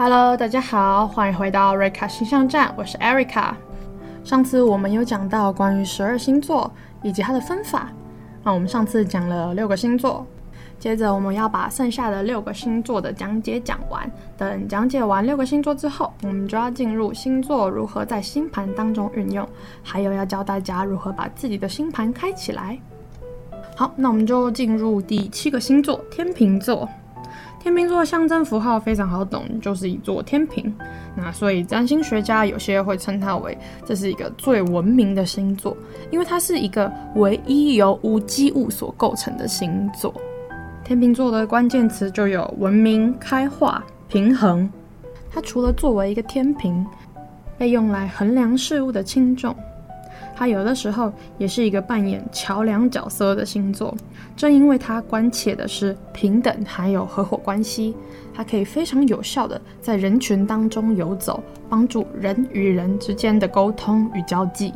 Hello，大家好，欢迎回到瑞卡星象站，我是 Erica。上次我们有讲到关于十二星座以及它的分法，那我们上次讲了六个星座，接着我们要把剩下的六个星座的讲解讲完。等讲解完六个星座之后，我们就要进入星座如何在星盘当中运用，还有要教大家如何把自己的星盘开起来。好，那我们就进入第七个星座——天秤座。天秤座的象征符号非常好懂，就是一座天平。那所以占星学家有些会称它为这是一个最文明的星座，因为它是一个唯一由无机物所构成的星座。天秤座的关键词就有文明、开化、平衡。它除了作为一个天平，被用来衡量事物的轻重。他有的时候也是一个扮演桥梁角色的星座，正因为他关切的是平等还有合伙关系，它可以非常有效的在人群当中游走，帮助人与人之间的沟通与交际。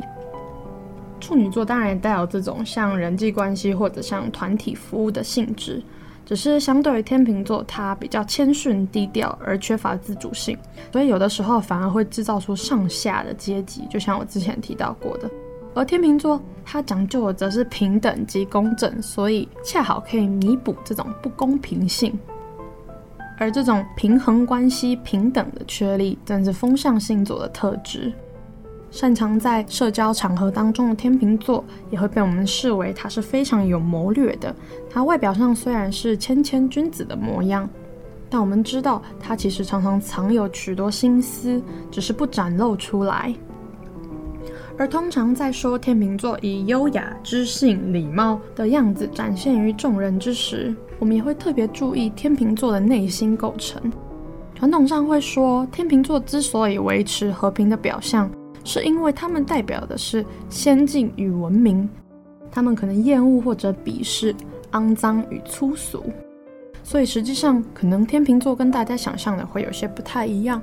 处女座当然也带有这种像人际关系或者像团体服务的性质，只是相对于天秤座，它比较谦逊低调而缺乏自主性，所以有的时候反而会制造出上下的阶级，就像我之前提到过的。而天秤座，它讲究的则是平等及公正，所以恰好可以弥补这种不公平性。而这种平衡关系、平等的确立，正是风象星座的特质。擅长在社交场合当中的天秤座，也会被我们视为他是非常有谋略的。他外表上虽然是谦谦君子的模样，但我们知道他其实常常藏有许多心思，只是不展露出来。而通常在说天秤座以优雅、知性、礼貌的样子展现于众人之时，我们也会特别注意天秤座的内心构成。传统上会说，天秤座之所以维持和平的表象，是因为他们代表的是先进与文明。他们可能厌恶或者鄙视肮脏与粗俗，所以实际上可能天秤座跟大家想象的会有些不太一样。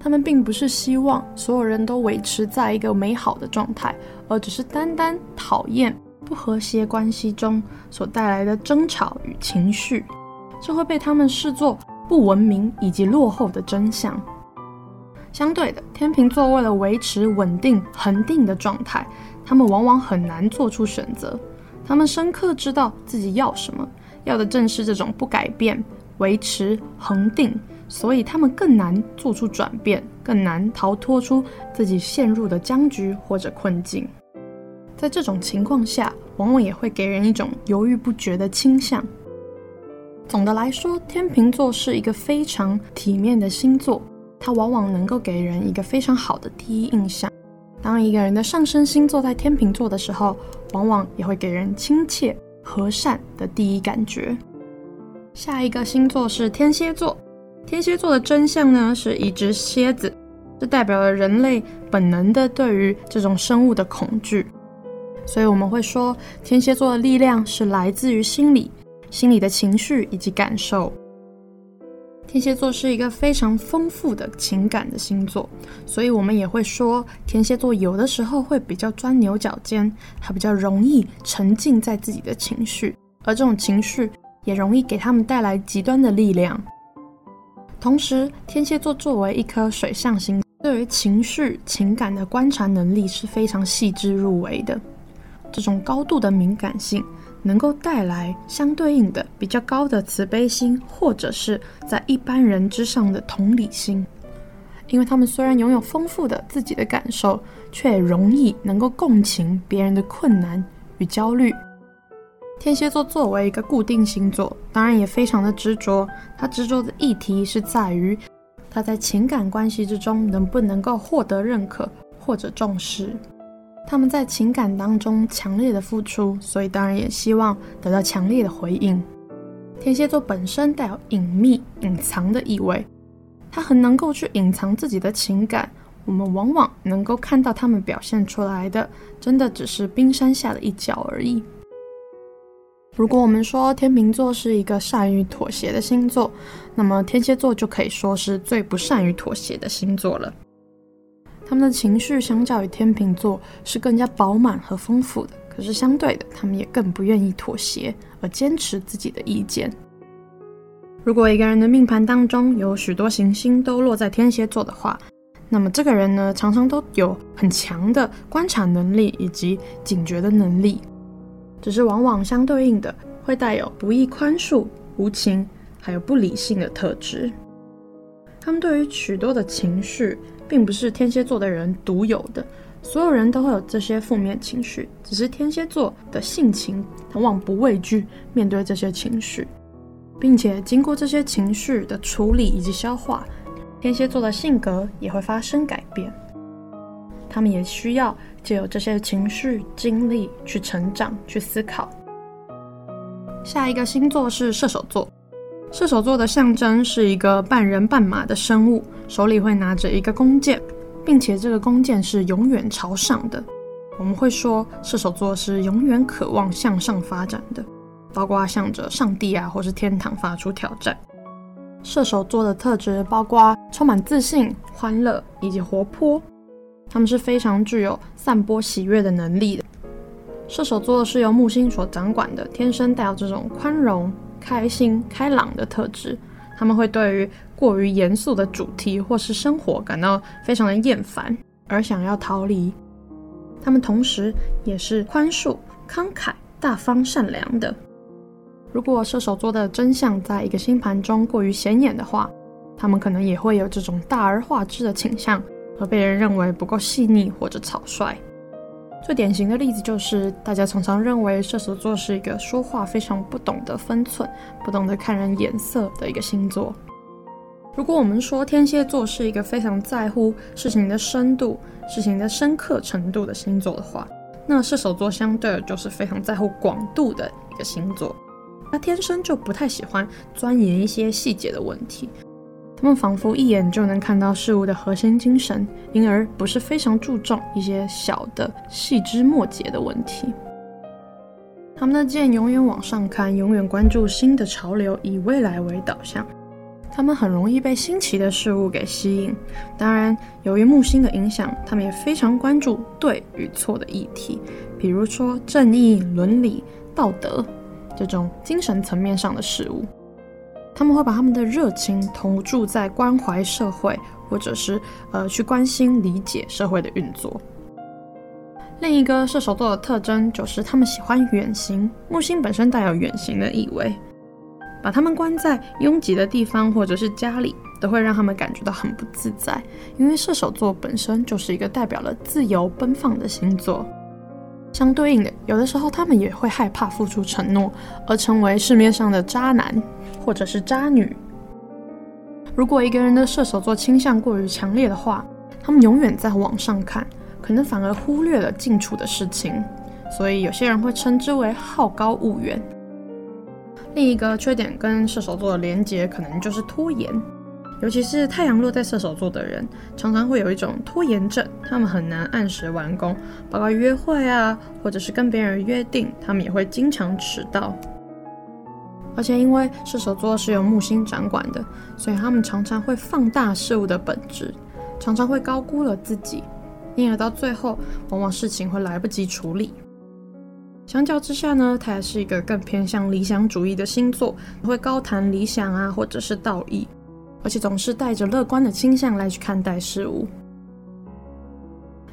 他们并不是希望所有人都维持在一个美好的状态，而只是单单讨厌不和谐关系中所带来的争吵与情绪，这会被他们视作不文明以及落后的真相。相对的，天秤座为了维持稳定恒定的状态，他们往往很难做出选择。他们深刻知道自己要什么，要的正是这种不改变、维持恒定。所以他们更难做出转变，更难逃脱出自己陷入的僵局或者困境。在这种情况下，往往也会给人一种犹豫不决的倾向。总的来说，天秤座是一个非常体面的星座，它往往能够给人一个非常好的第一印象。当一个人的上升星座在天秤座的时候，往往也会给人亲切、和善的第一感觉。下一个星座是天蝎座。天蝎座的真相呢，是一只蝎子，这代表了人类本能的对于这种生物的恐惧。所以我们会说，天蝎座的力量是来自于心理、心理的情绪以及感受。天蝎座是一个非常丰富的情感的星座，所以我们也会说，天蝎座有的时候会比较钻牛角尖，它比较容易沉浸在自己的情绪，而这种情绪也容易给他们带来极端的力量。同时，天蝎座作为一颗水象星，对于情绪、情感的观察能力是非常细致入微的。这种高度的敏感性，能够带来相对应的比较高的慈悲心，或者是在一般人之上的同理心。因为他们虽然拥有丰富的自己的感受，却也容易能够共情别人的困难与焦虑。天蝎座作为一个固定星座，当然也非常的执着。他执着的议题是在于他在情感关系之中能不能够获得认可或者重视。他们在情感当中强烈的付出，所以当然也希望得到强烈的回应。天蝎座本身带有隐秘、隐藏的意味，他很能够去隐藏自己的情感。我们往往能够看到他们表现出来的，真的只是冰山下的一角而已。如果我们说天秤座是一个善于妥协的星座，那么天蝎座就可以说是最不善于妥协的星座了。他们的情绪相较于天秤座是更加饱满和丰富的，可是相对的，他们也更不愿意妥协，而坚持自己的意见。如果一个人的命盘当中有许多行星都落在天蝎座的话，那么这个人呢，常常都有很强的观察能力以及警觉的能力，只是往往相对应的会带有不易宽恕、无情还有不理性的特质。他们对于许多的情绪，并不是天蝎座的人独有的，所有人都会有这些负面情绪，只是天蝎座的性情，往往不畏惧面对这些情绪。并且经过这些情绪的处理以及消化，天蝎座的性格也会发生改变。他们也需要借由这些情绪经历去成长、去思考。下一个星座是射手座，射手座的象征是一个半人半马的生物，手里会拿着一个弓箭，并且这个弓箭是永远朝上的。我们会说射手座是永远渴望向上发展的。包括向着上帝啊，或是天堂发出挑战。射手座的特质包括充满自信、欢乐以及活泼，他们是非常具有散播喜悦的能力的。射手座是由木星所掌管的，天生带有这种宽容、开心、开朗的特质。他们会对于过于严肃的主题或是生活感到非常的厌烦，而想要逃离。他们同时也是宽恕、慷慨、大方、善良的。如果射手座的真相在一个星盘中过于显眼的话，他们可能也会有这种大而化之的倾向，而被人认为不够细腻或者草率。最典型的例子就是，大家常常认为射手座是一个说话非常不懂得分寸、不懂得看人眼色的一个星座。如果我们说天蝎座是一个非常在乎事情的深度、事情的深刻程度的星座的话，那射手座相对就是非常在乎广度的一个星座。他天生就不太喜欢钻研一些细节的问题，他们仿佛一眼就能看到事物的核心精神，因而不是非常注重一些小的细枝末节的问题。他们的剑永远往上看，永远关注新的潮流，以未来为导向。他们很容易被新奇的事物给吸引。当然，由于木星的影响，他们也非常关注对与错的议题，比如说正义、伦理、道德。这种精神层面上的事物，他们会把他们的热情投注在关怀社会，或者是呃去关心理解社会的运作。另一个射手座的特征就是他们喜欢远行，木星本身带有远行的意味，把他们关在拥挤的地方或者是家里，都会让他们感觉到很不自在，因为射手座本身就是一个代表了自由奔放的星座。相对应的，有的时候他们也会害怕付出承诺，而成为市面上的渣男或者是渣女。如果一个人的射手座倾向过于强烈的话，他们永远在往上看，可能反而忽略了近处的事情。所以有些人会称之为好高骛远。另一个缺点跟射手座的连结，可能就是拖延。尤其是太阳落在射手座的人，常常会有一种拖延症，他们很难按时完工，包括约会啊，或者是跟别人约定，他们也会经常迟到。而且因为射手座是由木星掌管的，所以他们常常会放大事物的本质，常常会高估了自己，因而到最后，往往事情会来不及处理。相较之下呢，他也是一个更偏向理想主义的星座，会高谈理想啊，或者是道义。而且总是带着乐观的倾向来去看待事物。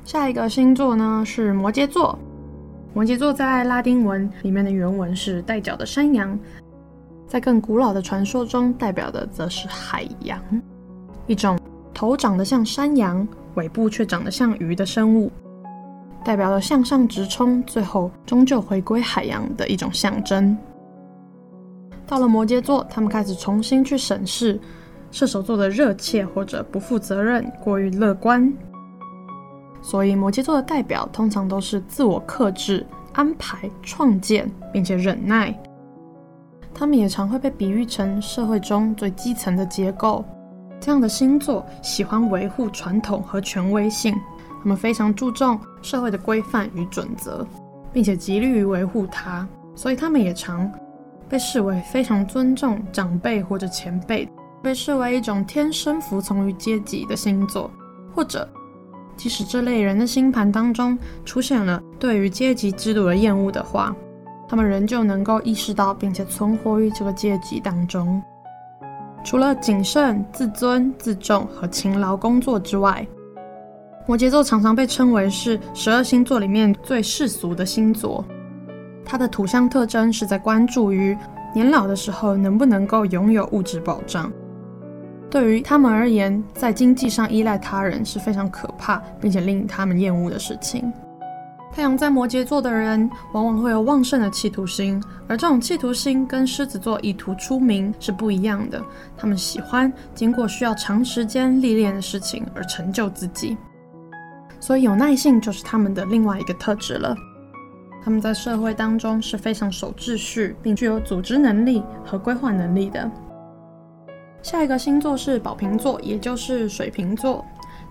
下一个星座呢是摩羯座。摩羯座在拉丁文里面的原文是带角的山羊，在更古老的传说中代表的则是海洋，一种头长得像山羊，尾部却长得像鱼的生物，代表了向上直冲，最后终究回归海洋的一种象征。到了摩羯座，他们开始重新去审视。射手座的热切或者不负责任、过于乐观，所以摩羯座的代表通常都是自我克制、安排、创建，并且忍耐。他们也常会被比喻成社会中最基层的结构。这样的星座喜欢维护传统和权威性，他们非常注重社会的规范与准则，并且极力于维护它，所以他们也常被视为非常尊重长辈或者前辈。被视为一种天生服从于阶级的星座，或者即使这类人的星盘当中出现了对于阶级制度的厌恶的话，他们仍旧能够意识到并且存活于这个阶级当中。除了谨慎、自尊、自重和勤劳工作之外，摩羯座常常被称为是十二星座里面最世俗的星座。它的土象特征是在关注于年老的时候能不能够拥有物质保障。对于他们而言，在经济上依赖他人是非常可怕并且令他们厌恶的事情。太阳在摩羯座的人往往会有旺盛的企图心，而这种企图心跟狮子座以图出名是不一样的。他们喜欢经过需要长时间历练的事情而成就自己，所以有耐性就是他们的另外一个特质了。他们在社会当中是非常守秩序，并具有组织能力和规划能力的。下一个星座是宝瓶座，也就是水瓶座。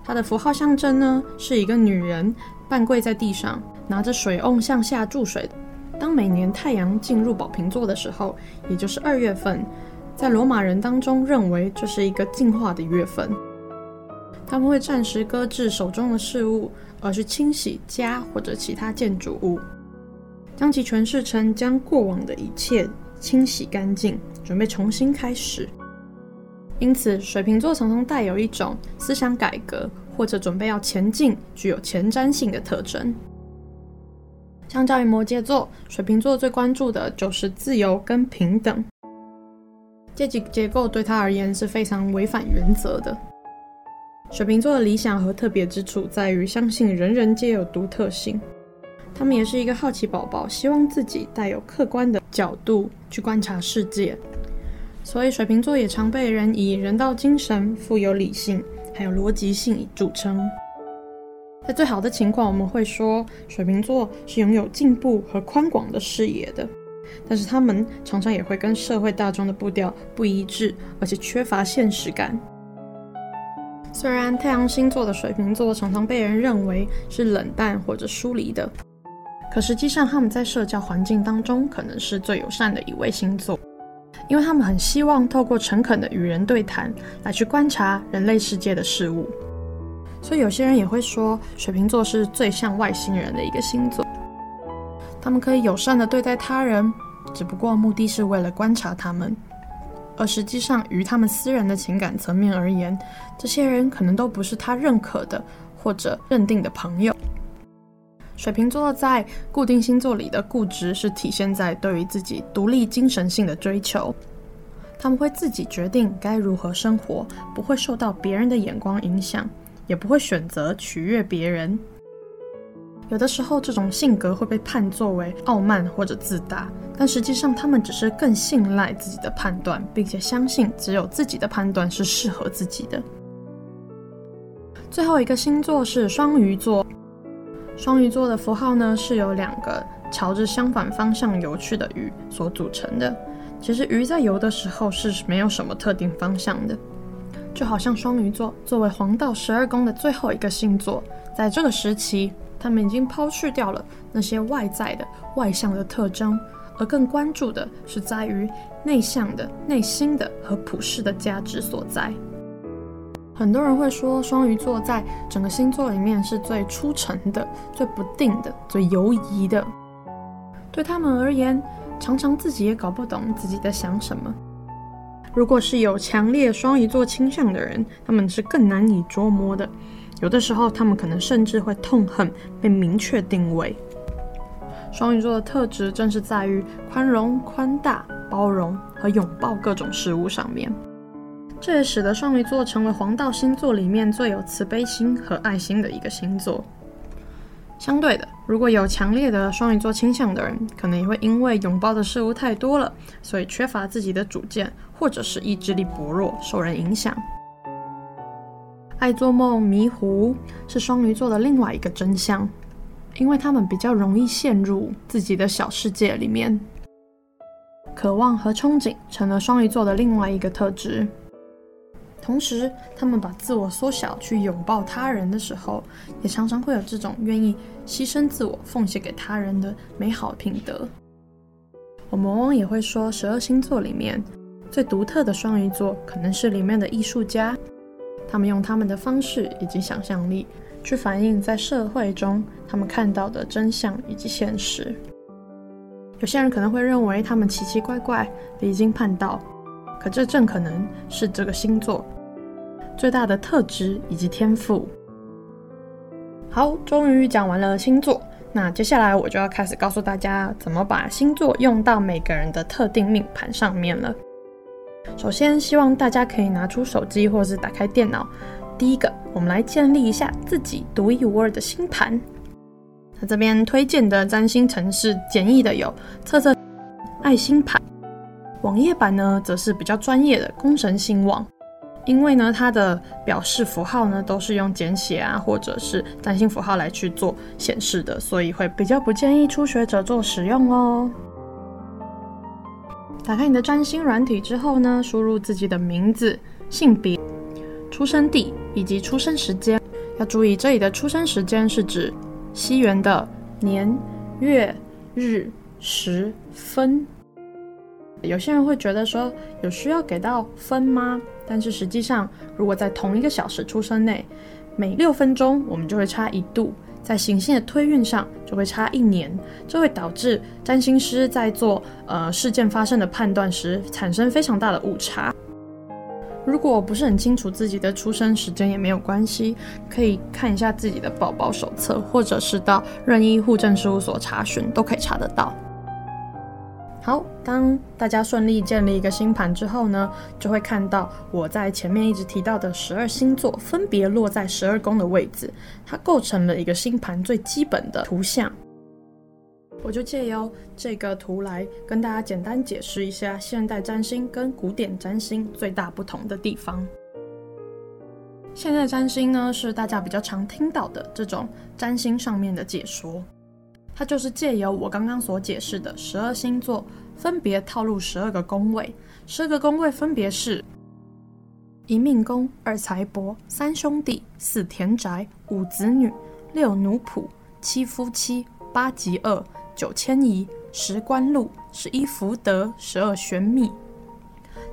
它的符号象征呢是一个女人半跪在地上。拿着水瓮向下注水。当每年太阳进入宝瓶座的时候，也就是二月份，在罗马人当中认为这是一个净化的月份。他们会暂时搁置手中的事物，而是清洗家或者其他建筑物，将其诠释成将过往的一切清洗干净，准备重新开始。因此，水瓶座常常带有一种思想改革或者准备要前进、具有前瞻性的特征。相较于摩羯座，水瓶座最关注的就是自由跟平等。阶级结构对他而言是非常违反原则的。水瓶座的理想和特别之处在于相信人人皆有独特性。他们也是一个好奇宝宝，希望自己带有客观的角度去观察世界。所以水瓶座也常被人以人道精神、富有理性，还有逻辑性著称。在最好的情况，我们会说水瓶座是拥有进步和宽广的视野的，但是他们常常也会跟社会大众的步调不一致，而且缺乏现实感。虽然太阳星座的水瓶座常常被人认为是冷淡或者疏离的，可实际上他们在社交环境当中可能是最友善的一位星座，因为他们很希望透过诚恳的与人对谈来去观察人类世界的事物。所以有些人也会说，水瓶座是最像外星人的一个星座。他们可以友善地对待他人，只不过目的是为了观察他们。而实际上，于他们私人的情感层面而言，这些人可能都不是他认可的或者认定的朋友。水瓶座在固定星座里的固执，是体现在对于自己独立精神性的追求。他们会自己决定该如何生活，不会受到别人的眼光影响。也不会选择取悦别人。有的时候，这种性格会被判作为傲慢或者自大，但实际上，他们只是更信赖自己的判断，并且相信只有自己的判断是适合自己的。最后一个星座是双鱼座。双鱼座的符号呢，是由两个朝着相反方向游去的鱼所组成的。其实，鱼在游的时候是没有什么特定方向的。就好像双鱼座作为黄道十二宫的最后一个星座，在这个时期，他们已经抛去掉了那些外在的外向的特征，而更关注的是在于内向的内心的和普世的价值所在。很多人会说，双鱼座在整个星座里面是最出尘的、最不定的、最游移的。对他们而言，常常自己也搞不懂自己在想什么。如果是有强烈双鱼座倾向的人，他们是更难以捉摸的。有的时候，他们可能甚至会痛恨被明确定位。双鱼座的特质正是在于宽容、宽大、包容和拥抱各种事物上面。这也使得双鱼座成为黄道星座里面最有慈悲心和爱心的一个星座。相对的，如果有强烈的双鱼座倾向的人，可能也会因为拥抱的事物太多了，所以缺乏自己的主见，或者是意志力薄弱，受人影响。爱做梦、迷糊是双鱼座的另外一个真相，因为他们比较容易陷入自己的小世界里面。渴望和憧憬成了双鱼座的另外一个特质。同时，他们把自我缩小去拥抱他人的时候，也常常会有这种愿意牺牲自我、奉献给他人的美好品德。我们往往也会说，十二星座里面最独特的双鱼座，可能是里面的艺术家。他们用他们的方式以及想象力，去反映在社会中他们看到的真相以及现实。有些人可能会认为他们奇奇怪怪、离经叛道。可这正可能是这个星座最大的特质以及天赋。好，终于讲完了星座，那接下来我就要开始告诉大家怎么把星座用到每个人的特定命盘上面了。首先，希望大家可以拿出手机或是打开电脑。第一个，我们来建立一下自己独一无二的星盘。那这边推荐的占星程式，简易的有测测爱星盘，网页版呢则是比较专业的宫神星网。因为呢，它的表示符号呢都是用简写啊，或者是占星符号来去做显示的，所以会比较不建议初学者做使用哦。打开你的占星软体之后呢，输入自己的名字、性别、出生地以及出生时间。要注意，这里的出生时间是指西元的年、月、日、时、分。有些人会觉得说，有需要给到分吗？但是实际上，如果在同一个小时出生内，每六分钟我们就会差一度。在行星的推运上就会差一年，这会导致占星师在做呃事件发生的判断时产生非常大的误差。如果不是很清楚自己的出生时间也没有关系，可以看一下自己的宝宝手册，或者是到任意户政事务所查询，都可以查得到。好，当大家顺利建立一个星盘之后呢，就会看到我在前面一直提到的十二星座分别落在十二宫的位置，它构成了一个星盘最基本的图像。我就借由这个图来跟大家简单解释一下现代占星跟古典占星最大不同的地方。现代占星呢，是大家比较常听到的这种占星上面的解说。它就是借由我刚刚所解释的十二星座，分别套入十二个宫位。十二个宫位分别是：一命宫、二财帛、三兄弟、四田宅、五子女、六奴仆、七夫妻、八吉厄、九迁移、十官禄、十一福德、十二玄秘，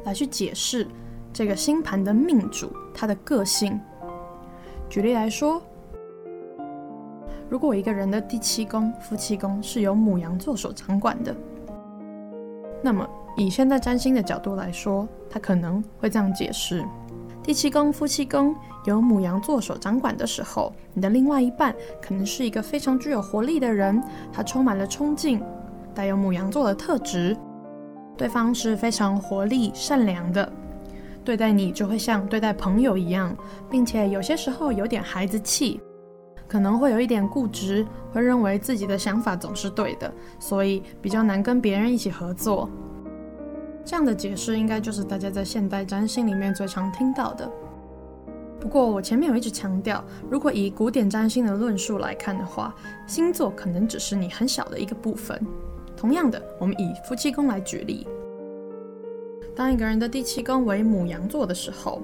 来去解释这个星盘的命主他的个性。举例来说。如果一个人的第七宫、夫妻宫是由母羊座所掌管的，那么以现代占星的角度来说，他可能会这样解释：第七宫、夫妻宫由母羊座所掌管的时候，你的另外一半可能是一个非常具有活力的人，他充满了冲劲，带有母羊座的特质，对方是非常活力、善良的，对待你就会像对待朋友一样，并且有些时候有点孩子气。可能会有一点固执，会认为自己的想法总是对的，所以比较难跟别人一起合作。这样的解释应该就是大家在现代占星里面最常听到的。不过我前面有一直强调，如果以古典占星的论述来看的话，星座可能只是你很小的一个部分。同样的，我们以夫妻宫来举例，当一个人的第七宫为牡羊座的时候，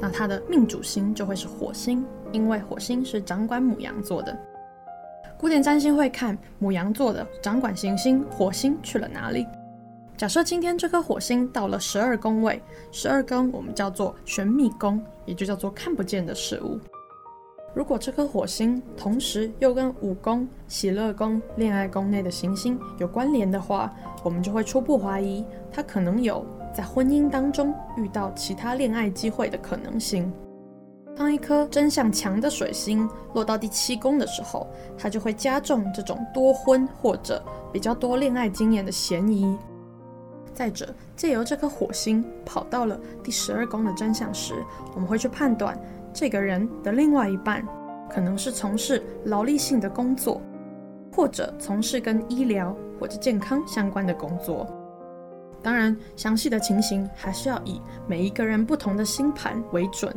那他的命主星就会是火星。因为火星是掌管牡羊座的，古典占星会看牡羊座的掌管行星火星去了哪里。假设今天这颗火星到了十二宫位，十二宫我们叫做玄秘宫，也就叫做看不见的事物。如果这颗火星同时又跟五宫、喜乐宫、恋爱宫内的行星有关联的话，我们就会初步怀疑它可能有在婚姻当中遇到其他恋爱机会的可能性。当一颗真相强的水星落到第七宫的时候，它就会加重这种多婚或者比较多恋爱经验的嫌疑。再者，借由这颗火星跑到了第十二宫的真相时，我们会去判断这个人的另外一半可能是从事劳力性的工作，或者从事跟医疗或者健康相关的工作。当然，详细的情形还是要以每一个人不同的星盘为准。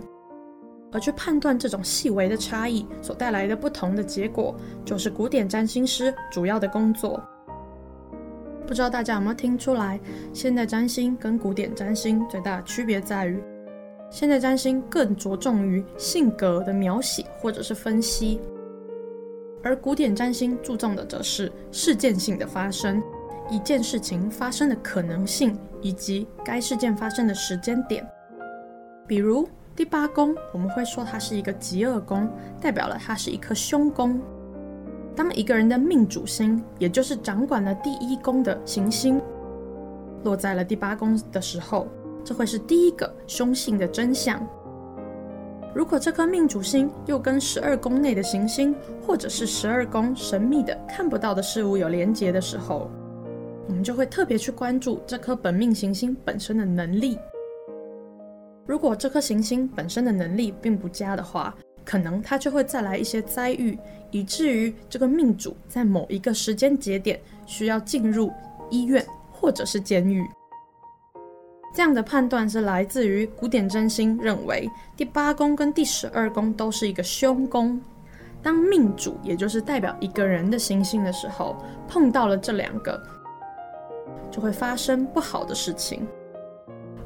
而去判断这种细微的差异所带来的不同的结果，就是古典占星师主要的工作。不知道大家有没有听出来，现代占星跟古典占星最大的区别在于，现代占星更着重于性格的描写或者是分析，而古典占星注重的则是事件性的发生，一件事情发生的可能性以及该事件发生的时间点，比如。第八宫，我们会说它是一个极恶宫，代表了它是一颗凶宫。当一个人的命主星，也就是掌管了第一宫的行星，落在了第八宫的时候，这会是第一个凶性的真相。如果这颗命主星又跟十二宫内的行星，或者是十二宫神秘的看不到的事物有连结的时候，我们就会特别去关注这颗本命行星本身的能力。如果这颗行星本身的能力并不佳的话，可能它就会再来一些灾遇，以至于这个命主在某一个时间节点需要进入医院或者是监狱。这样的判断是来自于古典占星认为第八宫跟第十二宫都是一个凶宫。当命主，也就是代表一个人的行星的时候，碰到了这两个，就会发生不好的事情。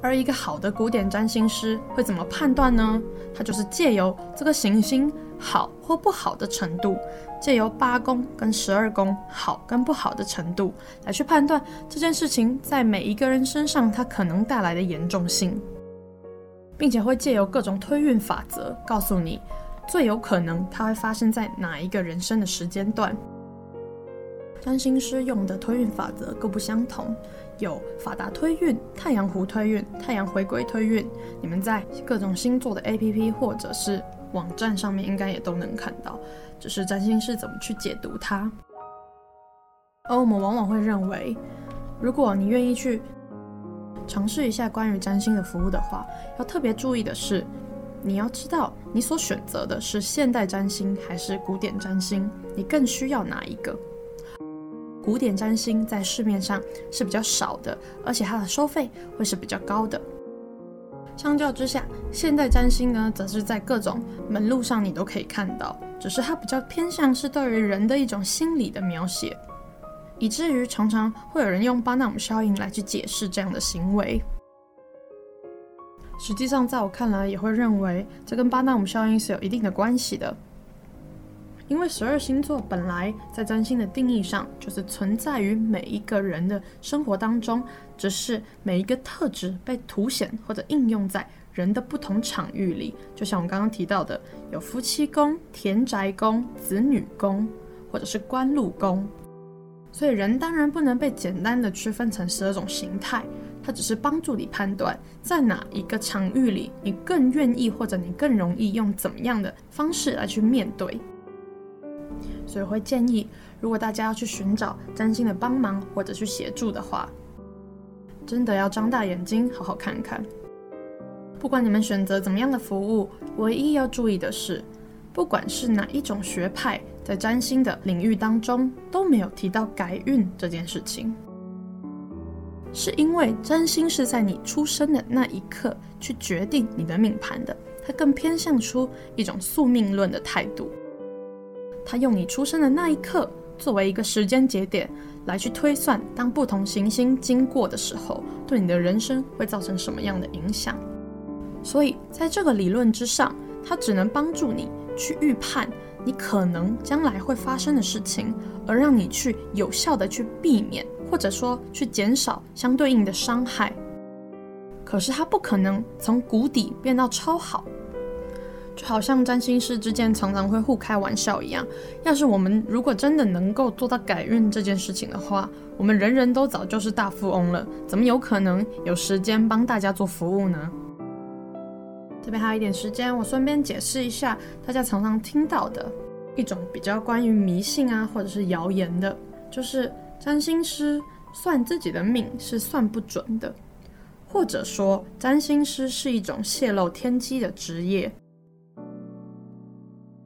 而一个好的古典占星师会怎么判断呢？他就是借由这个行星好或不好的程度，借由八宫跟十二宫好跟不好的程度来去判断这件事情在每一个人身上它可能带来的严重性，并且会借由各种推运法则告诉你最有可能它会发生在哪一个人生的时间段。占星师用的推运法则各不相同。有法达推运、太阳弧推运、太阳回归推运，你们在各种星座的 APP 或者是网站上面应该也都能看到，只是占星师怎么去解读它。而我们往往会认为，如果你愿意去尝试一下关于占星的服务的话，要特别注意的是，你要知道你所选择的是现代占星还是古典占星，你更需要哪一个？古典占星在市面上是比较少的，而且它的收费会是比较高的。相较之下，现代占星呢，则是在各种门路上你都可以看到，只是它比较偏向是对于人的一种心理的描写，以至于常常会有人用巴纳姆效应来去解释这样的行为。实际上，在我看来，也会认为这跟巴纳姆效应是有一定的关系的。因为十二星座本来在占星的定义上就是存在于每一个人的生活当中，只是每一个特质被凸显或者应用在人的不同场域里。就像我刚刚提到的，有夫妻宫、田宅宫、子女宫，或者是官禄宫。所以人当然不能被简单的区分成十二种形态，它只是帮助你判断在哪一个场域里你更愿意或者你更容易用怎么样的方式来去面对。所以会建议，如果大家要去寻找占星的帮忙或者去协助的话，真的要张大眼睛好好看看。不管你们选择怎么样的服务，唯一要注意的是，不管是哪一种学派，在占星的领域当中都没有提到改运这件事情，是因为占星是在你出生的那一刻去决定你的命盘的，它更偏向出一种宿命论的态度。他用你出生的那一刻作为一个时间节点来去推算，当不同行星经过的时候，对你的人生会造成什么样的影响。所以，在这个理论之上，它只能帮助你去预判你可能将来会发生的事情，而让你去有效的去避免，或者说去减少相对应的伤害。可是，它不可能从谷底变到超好。就好像占星师之间常常会互开玩笑一样，要是我们如果真的能够做到改运这件事情的话，我们人人都早就是大富翁了，怎么有可能有时间帮大家做服务呢？这边还有一点时间，我顺便解释一下大家常常听到的一种比较关于迷信啊，或者是谣言的，就是占星师算自己的命是算不准的，或者说占星师是一种泄露天机的职业。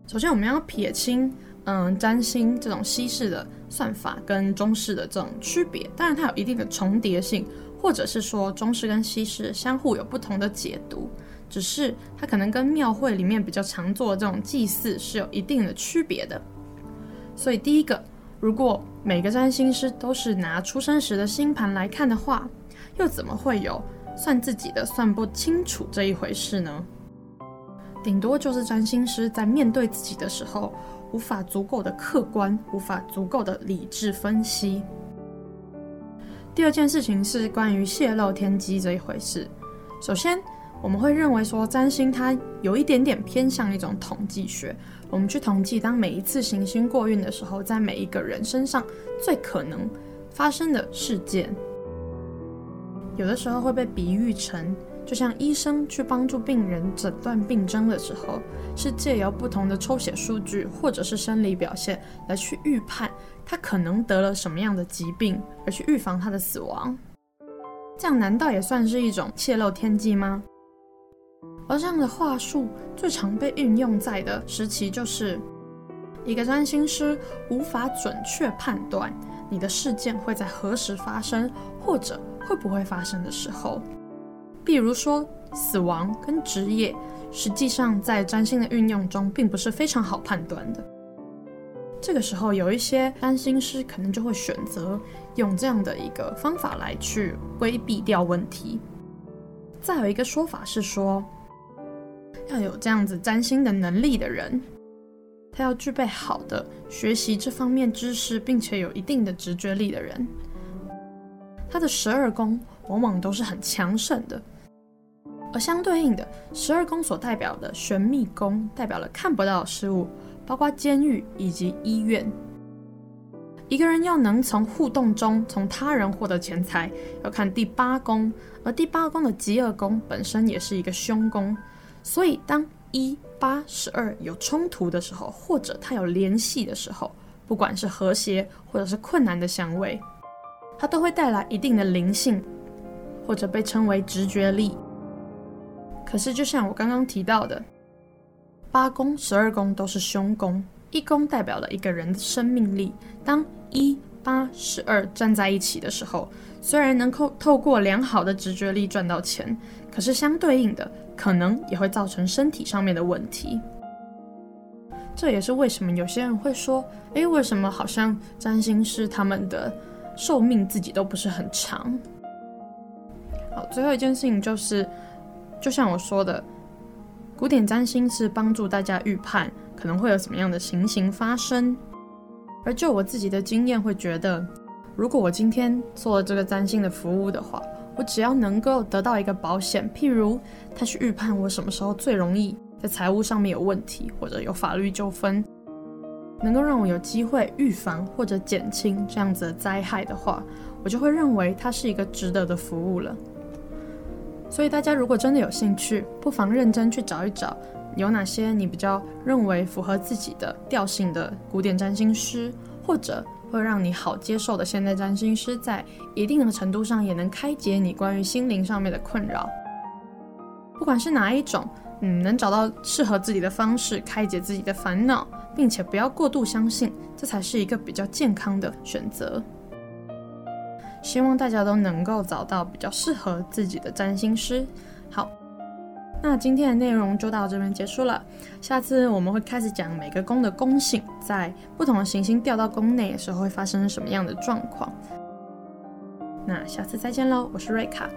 首先，我们要撇清，嗯，占星这种西式的算法跟中式的这种区别。当然，它有一定的重叠性，或者是说中式跟西式相互有不同的解读。只是它可能跟庙会里面比较常做的这种祭祀是有一定的区别的。所以，第一个，如果每个占星师都是拿出生时的星盘来看的话，又怎么会有算自己的算不清楚这一回事呢？顶多就是占星师在面对自己的时候，无法足够的客观，无法足够的理智分析。第二件事情是关于泄露天机这一回事。首先，我们会认为说占星它有一点点偏向一种统计学，我们去统计当每一次行星过运的时候，在每一个人身上最可能发生的事件。有的时候会被比喻成，就像医生去帮助病人诊断病征的时候，是借由不同的抽血数据或者是生理表现来去预判他可能得了什么样的疾病，而去预防他的死亡。这样难道也算是一种泄露天机吗？而这样的话术最常被运用在的时期，就是一个占星师无法准确判断你的事件会在何时发生，或者会不会发生的时候。比如说，死亡跟职业，实际上在占星的运用中并不是非常好判断的。这个时候，有一些占星师可能就会选择用这样的一个方法来去规避掉问题。再有一个说法是说，要有这样子占星的能力的人，他要具备好的学习这方面知识，并且有一定的直觉力的人，他的十二宫往往都是很强盛的。而相对应的，十二宫所代表的玄秘宫，代表了看不到的事物。包括监狱以及医院，一个人要能从互动中从他人获得钱财，要看第八宫，而第八宫的疾厄宫本身也是一个凶宫，所以当一八十二有冲突的时候，或者它有联系的时候，不管是和谐或者是困难的相位，它都会带来一定的灵性，或者被称为直觉力。可是就像我刚刚提到的。八宫、十二宫都是凶宫，一宫代表了一个人的生命力。当一八十二站在一起的时候，虽然能够透过良好的直觉力赚到钱，可是相对应的，可能也会造成身体上面的问题。这也是为什么有些人会说：“诶，为什么好像占星师他们的寿命自己都不是很长？”好，最后一件事情就是，就像我说的。古典占星是帮助大家预判可能会有什么样的情形发生，而就我自己的经验会觉得，如果我今天做了这个占星的服务的话，我只要能够得到一个保险，譬如他去预判我什么时候最容易在财务上面有问题，或者有法律纠纷，能够让我有机会预防或者减轻这样子的灾害的话，我就会认为它是一个值得的服务了。所以大家如果真的有兴趣，不妨认真去找一找，有哪些你比较认为符合自己的调性的古典占星师，或者会让你好接受的现代占星师，在一定的程度上也能开解你关于心灵上面的困扰。不管是哪一种，嗯，能找到适合自己的方式开解自己的烦恼，并且不要过度相信，这才是一个比较健康的选择。希望大家都能够找到比较适合自己的占星师。好，那今天的内容就到这边结束了。下次我们会开始讲每个宫的宫性，在不同的行星掉到宫内的时候会发生什么样的状况。那下次再见喽，我是瑞卡。